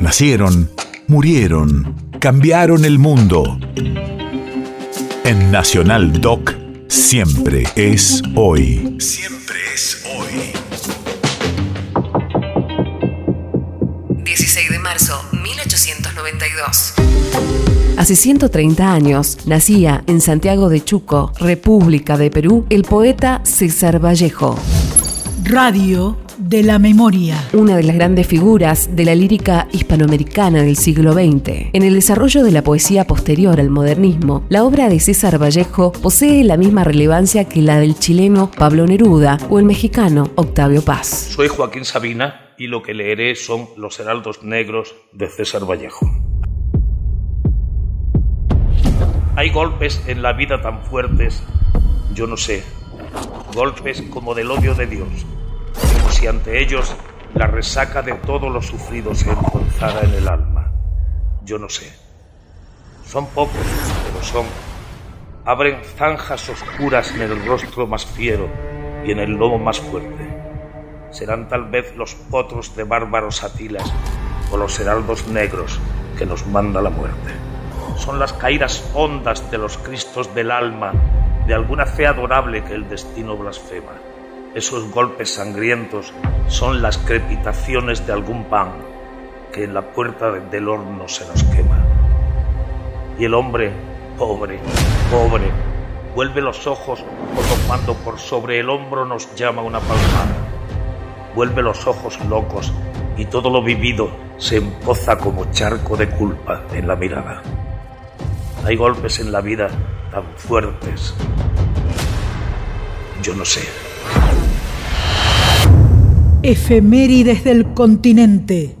Nacieron, murieron, cambiaron el mundo. En Nacional Doc, siempre es hoy. Siempre es hoy. 16 de marzo 1892. Hace 130 años nacía en Santiago de Chuco, República de Perú, el poeta César Vallejo. Radio de la memoria. Una de las grandes figuras de la lírica hispanoamericana del siglo XX. En el desarrollo de la poesía posterior al modernismo, la obra de César Vallejo posee la misma relevancia que la del chileno Pablo Neruda o el mexicano Octavio Paz. Soy Joaquín Sabina y lo que leeré son Los Heraldos Negros de César Vallejo. Hay golpes en la vida tan fuertes, yo no sé, golpes como del odio de Dios, como si ante ellos la resaca de todo lo sufrido se encontrara en el alma. Yo no sé. Son pocos, pero son. Abren zanjas oscuras en el rostro más fiero y en el lomo más fuerte. Serán tal vez los potros de bárbaros atilas o los heraldos negros que nos manda la muerte son las caídas hondas de los cristos del alma de alguna fe adorable que el destino blasfema. Esos golpes sangrientos son las crepitaciones de algún pan que en la puerta del horno se nos quema. Y el hombre, pobre, pobre, vuelve los ojos como cuando por sobre el hombro nos llama una palmada. Vuelve los ojos locos y todo lo vivido se empoza como charco de culpa en la mirada. Hay golpes en la vida tan fuertes. Yo no sé. Efemérides del continente.